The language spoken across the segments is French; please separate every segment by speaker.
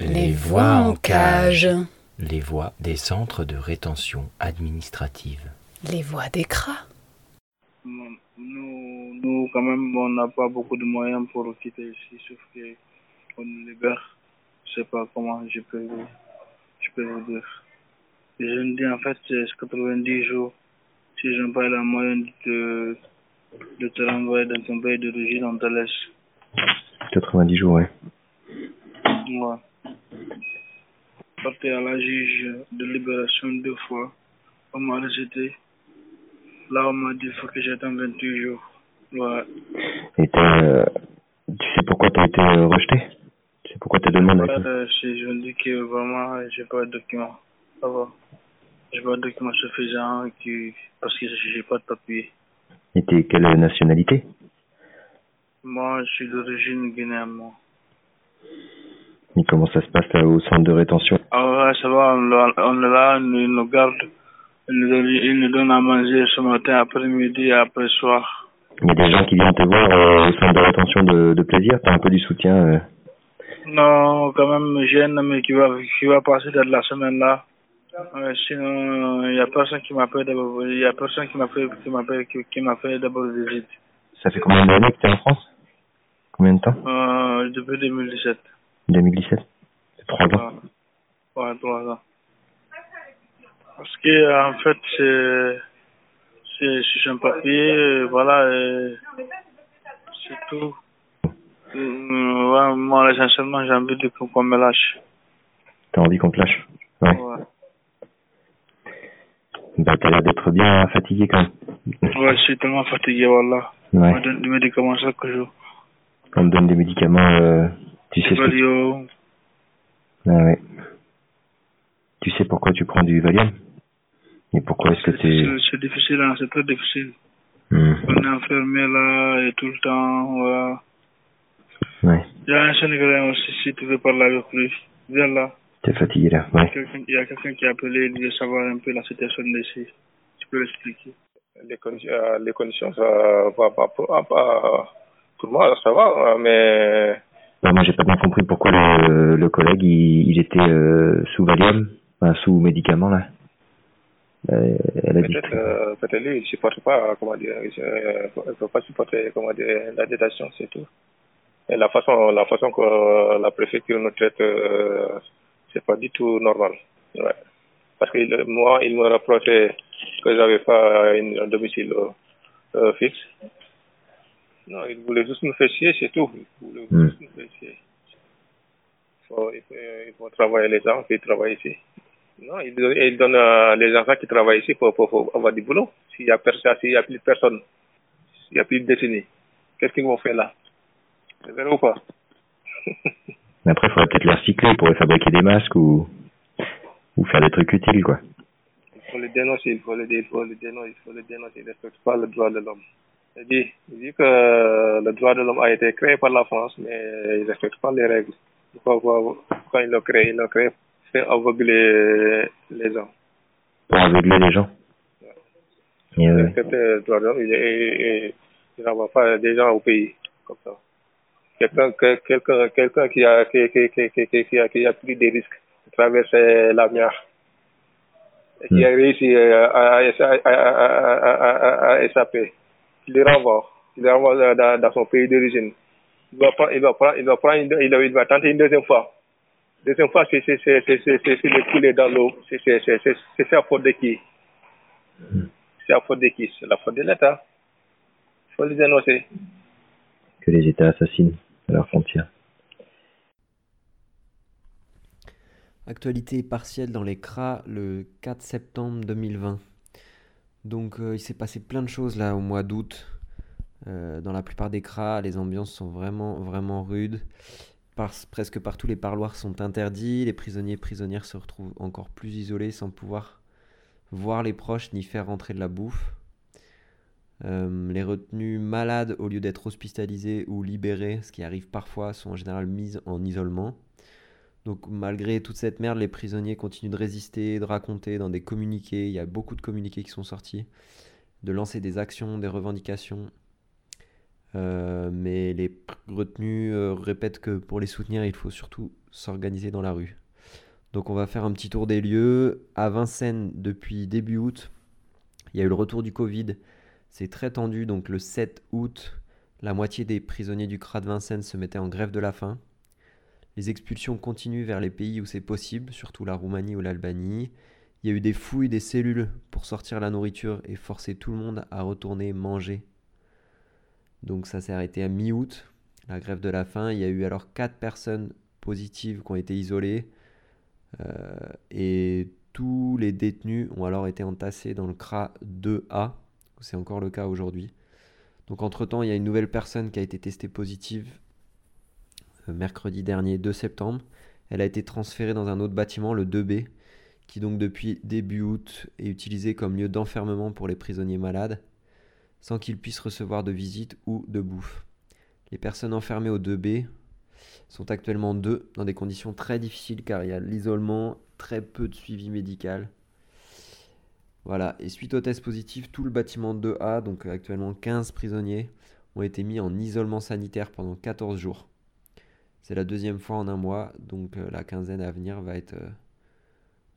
Speaker 1: Les voix en cage.
Speaker 2: Les voix des centres de rétention administrative.
Speaker 1: Les voix des cras.
Speaker 3: Nous, nous, quand même, on n'a pas beaucoup de moyens pour quitter ici, sauf qu'on nous libère. Je sais pas comment je peux, je peux vous dire. Je me dis, en fait, c'est 90 jours. Si je n'ai pas la moyenne de, de te renvoyer dans ton pays d'origine, on te laisse.
Speaker 4: 90 jours, ouais.
Speaker 3: Ouais. Porté à la juge de libération deux fois. On m'a rejeté. Là, on m'a dit qu'il faut que j'attende 28 jours. Ouais.
Speaker 4: Et euh, tu sais pourquoi t'as été euh, rejeté? Tu pourquoi t'as demandé
Speaker 3: Ouais, euh, je, je me dis que vraiment, j'ai pas de documents. Ça va. J'ai pas de documents suffisants qui, parce que j'ai pas de papier.
Speaker 4: Et t'es quelle nationalité?
Speaker 3: Moi, je suis d'origine guinéenne, moi.
Speaker 4: Et comment ça se passe au centre de rétention?
Speaker 3: Ah ouais, ça va, on, on est là, on nous garde. Il nous, donne, il nous donne à manger ce matin, après-midi et après-soir.
Speaker 4: Il y a des gens qui viennent te voir euh, au centre de rétention de, de plaisir? T'as un peu du soutien euh...
Speaker 3: Non, quand même, j'ai un ami qui va, qui va passer de la semaine là. Ouais, sinon, il n'y a personne qui m'appelle d'abord. Il y a personne qui m'appelle, qui qui, qui m'a fait d'abord visite.
Speaker 4: Ça fait combien d'années que t'es en France? Combien de temps?
Speaker 3: Euh, Depuis 2017.
Speaker 4: 2017 C'est trois ans.
Speaker 3: Ouais, ouais, trois ans. Parce que, en fait, c'est, c'est, c'est un papier, voilà, et c'est tout. Ouais, moi, essentiellement, j'ai envie qu'on me lâche.
Speaker 4: T'as envie qu'on te lâche Ouais.
Speaker 3: ouais.
Speaker 4: Bah, t'as l'air d'être bien fatigué quand même.
Speaker 3: Ouais, je suis tellement fatigué, voilà.
Speaker 4: Ouais.
Speaker 3: On me donne des médicaments chaque jour.
Speaker 4: On me donne des médicaments, euh, tu sais ce que...
Speaker 3: Valium.
Speaker 4: Ah ouais. Tu sais pourquoi tu prends du Valium? Et pourquoi est-ce que t'es...
Speaker 3: C'est, c'est difficile, hein, c'est très difficile.
Speaker 4: Mmh.
Speaker 3: On est enfermé là et tout le temps, voilà.
Speaker 4: Ouais.
Speaker 3: Il y a un Sénégalais aussi, si tu veux parler avec lui. Viens là.
Speaker 4: T'es fatigué là, ouais.
Speaker 3: Il y a quelqu'un qui a appelé, il veut savoir un peu la situation d'ici. Tu peux l'expliquer?
Speaker 5: les conditions, euh, les conditions ça va pas pour, ah, pas- pour moi, ça va, mais
Speaker 4: Non, moi j'ai pas bien compris pourquoi le, le collègue il, il était euh, sous Valium, enfin, sous médicament là. Euh, elle a dit.
Speaker 5: peut-être, euh, peut-être lui, il supporte pas, comment dire, il peut pas supporter, comment dire, la détention, c'est tout. Et la façon, la façon que euh, la préfecture nous traite, euh, c'est pas du tout normal. Ouais. Parce que moi, il me reprochait que j'avais pas une- un domicile euh, euh, fixe. Non, il voulait juste me faire chier, c'est tout. Il voulait
Speaker 4: Hmm.
Speaker 5: juste me faire chier. Il faut, il faut, il faut travailler les gens, puis travailler ici. Non, il donne, il donne euh, les enfants qui travaillent ici pour, pour, pour avoir du boulot. S'il y a personne, s'il y a plus de personnes, s'il y a plus de décennies, qu'est-ce qu'ils vont faire là? C'est vrai ou pas?
Speaker 4: Mais après, il faudrait peut-être les recycler pour fabriquer des masques ou ou faire des trucs utiles quoi.
Speaker 5: Il faut les dénoncer, il faut les, il faut les dénoncer, il faut les dénoncer. Ils ne respectent pas le droit de l'homme. Il dit, que le droit de l'homme a été créé par la France, mais ils ne respectent pas les règles. Pourquoi, quand ils l'ont créé, ils l'ont créé pour aveugler les gens.
Speaker 4: Pour aveugler les gens. Et, euh,
Speaker 5: respecter le droit de l'homme, il il- il n'envoie pas des gens au pays comme ça quelqu'un quelqu'un quelqu'un qui a qui, qui, qui, qui, a qui pris des risques de traverser la mer qui hmm. a réussi euh, à, à, échapper. Il le renvoie il le renvoie dans, son pays d'origine. Il va prendre il va prendre il va prendre il va, tenter une deuxième fois. Deuxième fois c'est c'est le couler dans l'eau. C'est c'est à faute de qui? Hmm. C'est à faute de qui? C'est la faute de l'État. Il faut les annoncer
Speaker 4: que les États assassinent.
Speaker 2: Actualité partielle dans les CRA le 4 septembre 2020. Donc euh, il s'est passé plein de choses là au mois d'août. Euh, dans la plupart des CRA, les ambiances sont vraiment vraiment rudes. Presque partout les parloirs sont interdits. Les prisonniers et prisonnières se retrouvent encore plus isolés sans pouvoir voir les proches ni faire rentrer de la bouffe. Euh, les retenus malades, au lieu d'être hospitalisés ou libérés, ce qui arrive parfois, sont en général mis en isolement. Donc malgré toute cette merde, les prisonniers continuent de résister, de raconter dans des communiqués. Il y a beaucoup de communiqués qui sont sortis, de lancer des actions, des revendications. Euh, mais les retenus euh, répètent que pour les soutenir, il faut surtout s'organiser dans la rue. Donc on va faire un petit tour des lieux. À Vincennes, depuis début août, il y a eu le retour du Covid. C'est très tendu. Donc le 7 août, la moitié des prisonniers du CRA de Vincennes se mettaient en grève de la faim. Les expulsions continuent vers les pays où c'est possible, surtout la Roumanie ou l'Albanie. Il y a eu des fouilles des cellules pour sortir la nourriture et forcer tout le monde à retourner manger. Donc ça s'est arrêté à mi-août, la grève de la faim. Il y a eu alors 4 personnes positives qui ont été isolées. Euh, et tous les détenus ont alors été entassés dans le CRA 2A. C'est encore le cas aujourd'hui. Donc entre-temps, il y a une nouvelle personne qui a été testée positive euh, mercredi dernier 2 septembre. Elle a été transférée dans un autre bâtiment, le 2B, qui donc depuis début août est utilisé comme lieu d'enfermement pour les prisonniers malades, sans qu'ils puissent recevoir de visite ou de bouffe. Les personnes enfermées au 2B sont actuellement deux dans des conditions très difficiles car il y a l'isolement, très peu de suivi médical. Voilà, et suite au test positif, tout le bâtiment 2A, donc actuellement 15 prisonniers, ont été mis en isolement sanitaire pendant 14 jours. C'est la deuxième fois en un mois, donc euh, la quinzaine à venir va être euh,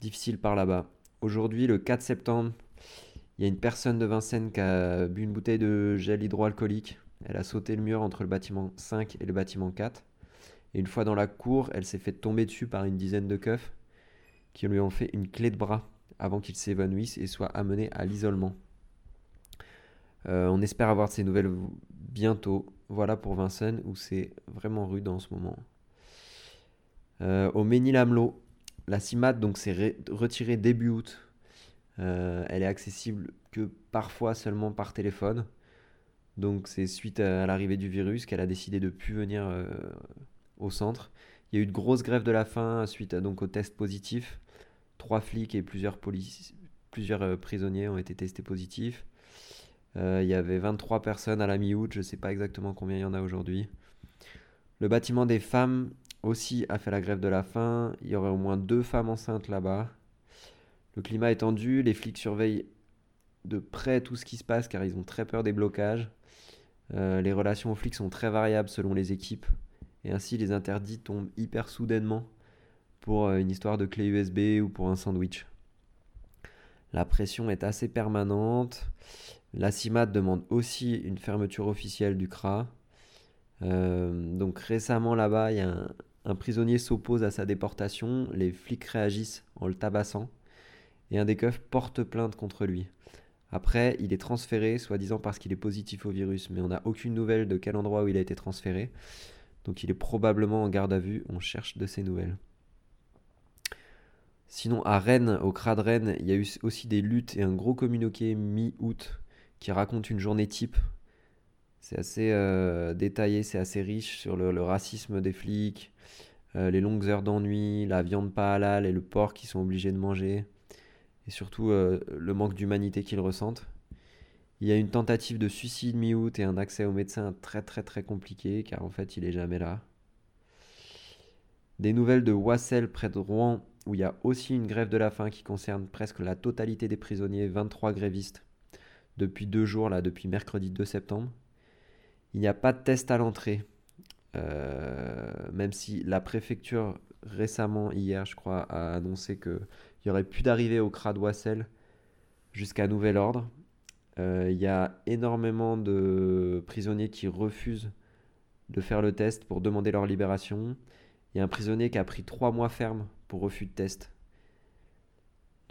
Speaker 2: difficile par là-bas. Aujourd'hui, le 4 septembre, il y a une personne de Vincennes qui a bu une bouteille de gel hydroalcoolique. Elle a sauté le mur entre le bâtiment 5 et le bâtiment 4. Et une fois dans la cour, elle s'est fait tomber dessus par une dizaine de keufs qui lui ont fait une clé de bras avant qu'il s'évanouisse et soit amené à l'isolement. Euh, on espère avoir ces nouvelles bientôt. Voilà pour Vincennes où c'est vraiment rude en ce moment. Euh, au Ménil-Amelot, la CIMAT donc s'est retirée début août. Euh, elle est accessible que parfois seulement par téléphone. Donc c'est suite à, l'arrivée du virus qu'elle a décidé de plus venir au centre. Il y a eu de grosses grèves de la faim suite donc au test positif. Trois flics et plusieurs, plusieurs prisonniers ont été testés positifs. Euh, il y avait 23 personnes à la mi-août, je ne sais pas exactement combien il y en a aujourd'hui. Le bâtiment des femmes aussi a fait la grève de la faim. Il y aurait au moins deux femmes enceintes là-bas. Le climat est tendu, les flics surveillent de près tout ce qui se passe car ils ont très peur des blocages. Euh, les relations aux flics sont très variables selon les équipes et ainsi les interdits tombent hyper soudainement pour euh, une histoire de clé USB ou pour un sandwich. La pression est assez permanente. La CIMAT demande aussi une fermeture officielle du CRA. Euh, donc récemment là-bas, il y a un, prisonnier s'oppose à sa déportation, les flics réagissent en le tabassant, et un des keufs porte plainte contre lui. Après, il est transféré, soi-disant parce qu'il est positif au virus, mais on n'a aucune nouvelle de quel endroit où il a été transféré. Donc il est probablement en garde à vue, on cherche de ses nouvelles. Sinon, à Rennes, au CRA de Rennes, il y a eu aussi des luttes et un gros communiqué mi-août qui raconte une journée type. C'est assez euh, détaillé, c'est assez riche sur le, racisme des flics, euh, les longues heures d'ennui, la viande pas halal et le porc qu'ils sont obligés de manger, et surtout euh, le manque d'humanité qu'ils ressentent. Il y a une tentative de suicide mi-août et un accès au médecin très très très compliqué car en fait il est jamais là. Des nouvelles de Wassel près de Rouen où il y a aussi une grève de la faim qui concerne presque la totalité des prisonniers, 23 grévistes depuis deux jours, là, depuis mercredi 2 septembre. Il n'y a pas de test à l'entrée, euh, même si la préfecture récemment, hier je crois, a annoncé qu'il n'y aurait plus d'arrivée au CRA de Wassel jusqu'à nouvel ordre. Euh, il y a énormément de prisonniers qui refusent de faire le test pour demander leur libération. Il y a un prisonnier qui a pris trois mois ferme refus de test.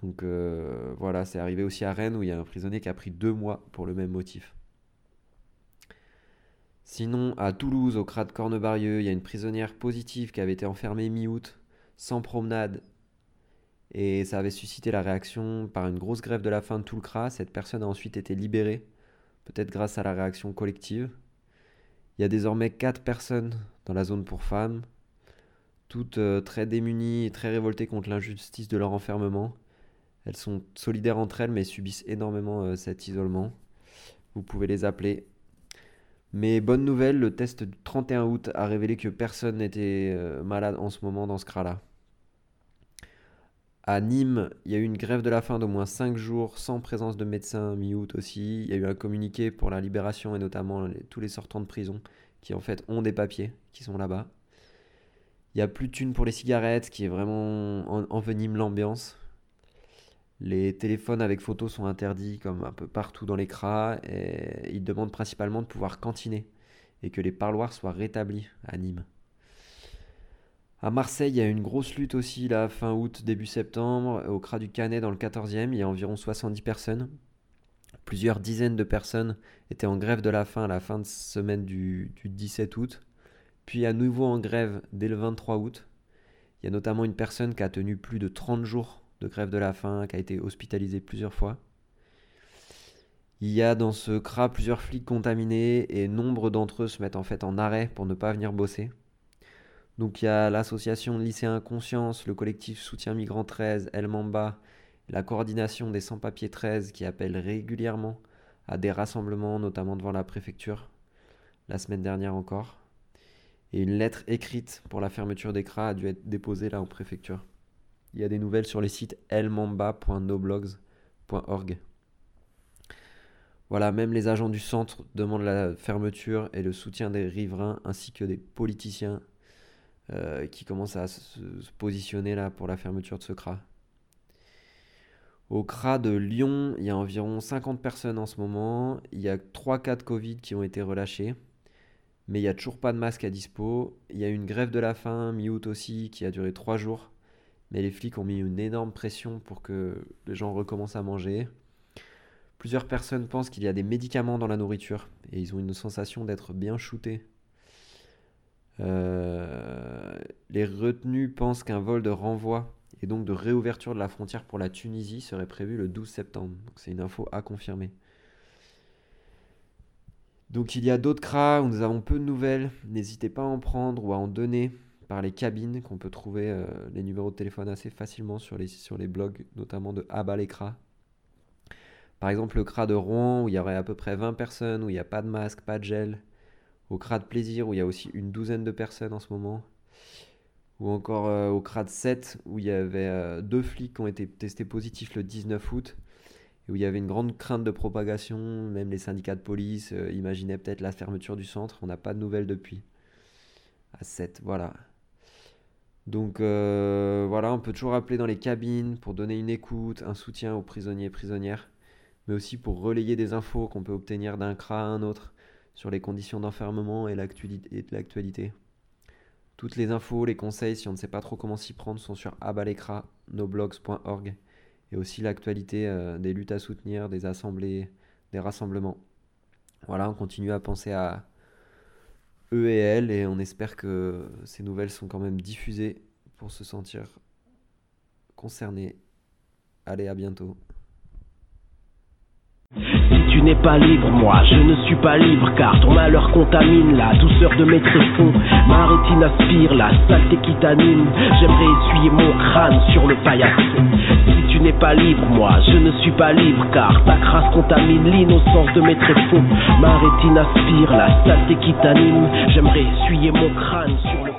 Speaker 2: Donc euh, voilà, c'est arrivé aussi à Rennes où il y a un prisonnier qui a pris deux mois pour le même motif. Sinon, à Toulouse, au CRA de Cornebarieux, il y a une prisonnière positive qui avait été enfermée mi-août, sans promenade, et ça avait suscité la réaction par une grosse grève de la faim de tout le CRA. Cette personne a ensuite été libérée, peut-être grâce à la réaction collective. Il y a désormais quatre personnes dans la zone pour femmes, toutes euh, très démunies et très révoltées contre l'injustice de leur enfermement. Elles sont solidaires entre elles mais subissent énormément euh, cet isolement. Vous pouvez les appeler. Mais bonne nouvelle, le test du 31 août a révélé que personne n'était euh, malade en ce moment dans ce CRA-là. À Nîmes, il y a eu une grève de la faim d'au moins 5 jours sans présence de médecins mi-août aussi. Il y a eu un communiqué pour la libération et notamment tous les sortants de prison qui en fait ont des papiers qui sont là-bas. Il n'y a plus de thunes pour les cigarettes, qui est vraiment envenime l'ambiance. Les téléphones avec photos sont interdits comme un peu partout dans les cras et ils demandent principalement de pouvoir cantiner et que les parloirs soient rétablis à Nîmes. À Marseille, il y a une grosse lutte aussi, là, fin août, début septembre, au Cras du Canet, dans le 14e. Il y a environ 70 personnes. Plusieurs dizaines de personnes étaient en grève de la faim à la fin de semaine du, du 17 août. Puis à nouveau en grève dès le 23 août. Il y a notamment une personne qui a tenu plus de 30 jours de grève de la faim, qui a été hospitalisée plusieurs fois. Il y a dans ce CRA plusieurs flics contaminés et nombre d'entre eux se mettent en fait en arrêt pour ne pas venir bosser. Donc il y a l'association de lycéens Conscience, le collectif Soutien Migrants 13, El Mamba, la coordination des sans-papiers 13 qui appellent régulièrement à des rassemblements, notamment devant la préfecture, la semaine dernière encore. Et une lettre écrite pour la fermeture des CRA a dû être déposée là en préfecture. Il y a des nouvelles sur les sites elmamba.noblogs.org. Voilà, même les agents du centre demandent la fermeture et le soutien des riverains ainsi que des politiciens euh, qui commence à se, positionner là pour la fermeture de ce CRA. Au CRA de Lyon, il y a environ 50 personnes en ce moment. Il y a 3 cas de Covid qui ont été relâchés. Mais il n'y a toujours pas de masque à dispo. Il y a une grève de la faim, mi-août aussi, qui a duré 3 jours. Mais les flics ont mis une énorme pression pour que les gens recommencent à manger. Plusieurs personnes pensent qu'il y a des médicaments dans la nourriture et ils ont une sensation d'être bien shootés euh, les retenus pensent qu'un vol de renvoi et donc de réouverture de la frontière pour la Tunisie serait prévu le 12 septembre. C'est une info à confirmer. Donc il y a d'autres CRA où nous avons peu de nouvelles. N'hésitez pas à en prendre ou à en donner par les cabines qu'on peut trouver euh, les numéros de téléphone assez facilement sur les, les blogs, notamment de Abalekra. Par exemple le CRA de Rouen où il y aurait à peu près 20 personnes, où il n'y a pas de masque, pas de gel, au de Plaisir où il y a aussi une douzaine de personnes en ce moment, ou encore euh, au CRAD 7 où il y avait euh, deux flics qui ont été testés positifs le 19 août, où il y avait une grande crainte de propagation, même les syndicats de police euh, imaginaient peut-être la fermeture du centre, on n'a pas de nouvelles depuis. À 7, voilà. Donc voilà, on peut toujours appeler dans les cabines pour donner une écoute, un soutien aux prisonniers et prisonnières, mais aussi pour relayer des infos qu'on peut obtenir d'un CRA à un autre sur les conditions d'enfermement et l'actualité. Toutes les infos, les conseils, si on ne sait pas trop comment s'y prendre, sont sur abalekra, noblogs.org, et aussi l'actualité euh, des luttes à soutenir, des assemblées, des rassemblements. Voilà, on continue à penser à eux et elles, et on espère que ces nouvelles sont quand même diffusées pour se sentir concernés. Allez, à bientôt
Speaker 6: pas libre, moi je ne suis pas libre car ton malheur contamine la douceur de mes tréfonds. Ma rétine aspire la saleté qui t'anime. J'aimerais essuyer mon crâne sur le paillasson. Si tu n'es pas libre, moi je ne suis pas libre car ta crasse contamine l'innocence de mes tréfonds. Ma rétine aspire la saleté qui t'anime. J'aimerais essuyer mon crâne sur